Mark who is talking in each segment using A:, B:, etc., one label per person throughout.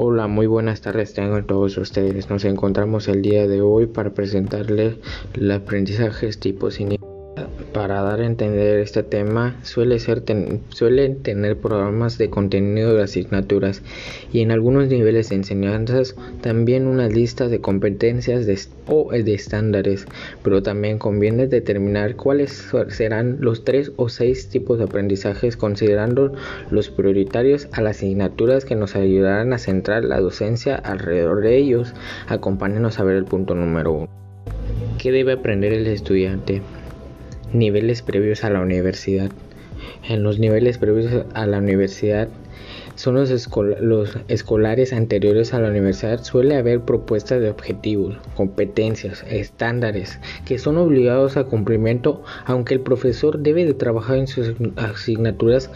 A: Hola, muy buenas tardes tengan todos ustedes. Nos encontramos el día de hoy para presentarles los aprendizajes tipos iniciales. Para dar a entender este tema, suele ser suelen tener programas de contenido de asignaturas y en algunos niveles de enseñanzas también una lista de competencias o de estándares, pero también conviene determinar cuáles serán los tres o seis tipos de aprendizajes considerando los prioritarios a las asignaturas que nos ayudarán a centrar la docencia alrededor de ellos. Acompáñenos a ver el punto número uno. ¿Qué debe aprender el estudiante? Niveles previos a la universidad. En los niveles previos a la universidad son los, escolares anteriores a la universidad suele haber propuestas de objetivos, competencias, estándares que son obligados a cumplimiento aunque el profesor debe de trabajar en sus asignaturas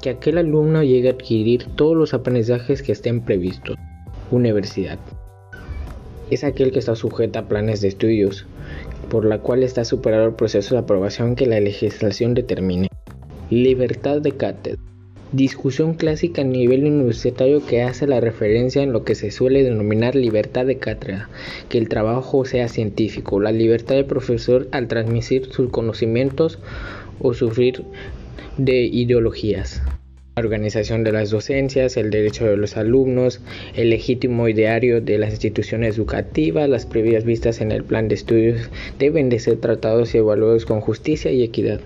A: que aquel alumno llegue a adquirir todos los aprendizajes que estén previstos. Universidad. Es aquel que está sujeto a planes de estudios, por la cual está superado el proceso de aprobación que la legislación determine. Libertad de cátedra. Discusión clásica a nivel universitario que hace la referencia en lo que se suele denominar libertad de cátedra, que el trabajo sea científico, la libertad del profesor al transmitir sus conocimientos o sufrir de ideologías organización de las docencias, el derecho de los alumnos, el legítimo ideario de las instituciones educativas, las previas vistas en el plan de estudios deben de ser tratados y evaluados con justicia y equidad.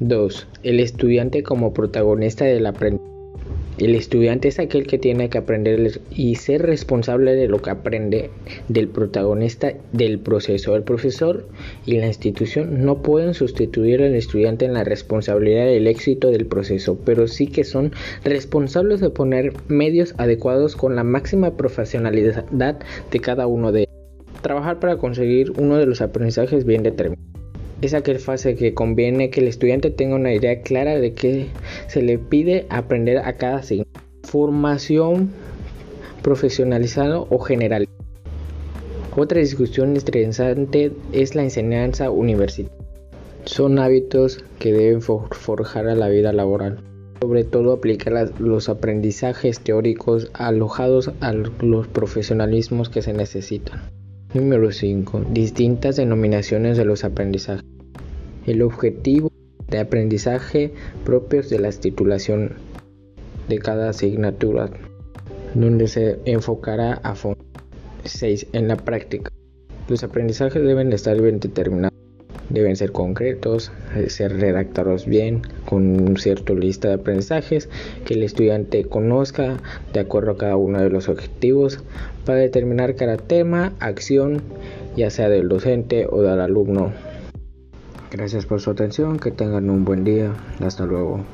A: 2. El estudiante como protagonista del aprendizaje. El estudiante es aquel que tiene que aprender y ser responsable de lo que aprende del protagonista del proceso. El profesor y la institución no pueden sustituir al estudiante en la responsabilidad del éxito del proceso, pero sí que son responsables de poner medios adecuados con la máxima profesionalidad de cada uno de ellos. Trabajar para conseguir uno de los aprendizajes bien determinados es aquel fase que conviene que el estudiante tenga una idea clara de qué se le pide aprender a cada signo. Formación profesionalizada o general. Otra discusión interesante es la enseñanza universitaria. Son hábitos que deben forjar a la vida laboral. Sobre todo aplicar los aprendizajes teóricos alojados a los profesionalismos que se necesitan. Número 5. Distintas denominaciones de los aprendizajes. El objetivo de aprendizaje propios de la titulación de cada asignatura, donde se enfocará a fondo. 6. En la práctica. Los aprendizajes deben estar bien determinados. Deben ser concretos, ser redactados bien, con un cierto lista de aprendizajes que el estudiante conozca de acuerdo a cada uno de los objetivos para determinar cada tema, acción, ya sea del docente o del alumno. Gracias por su atención, que tengan un buen día, hasta luego.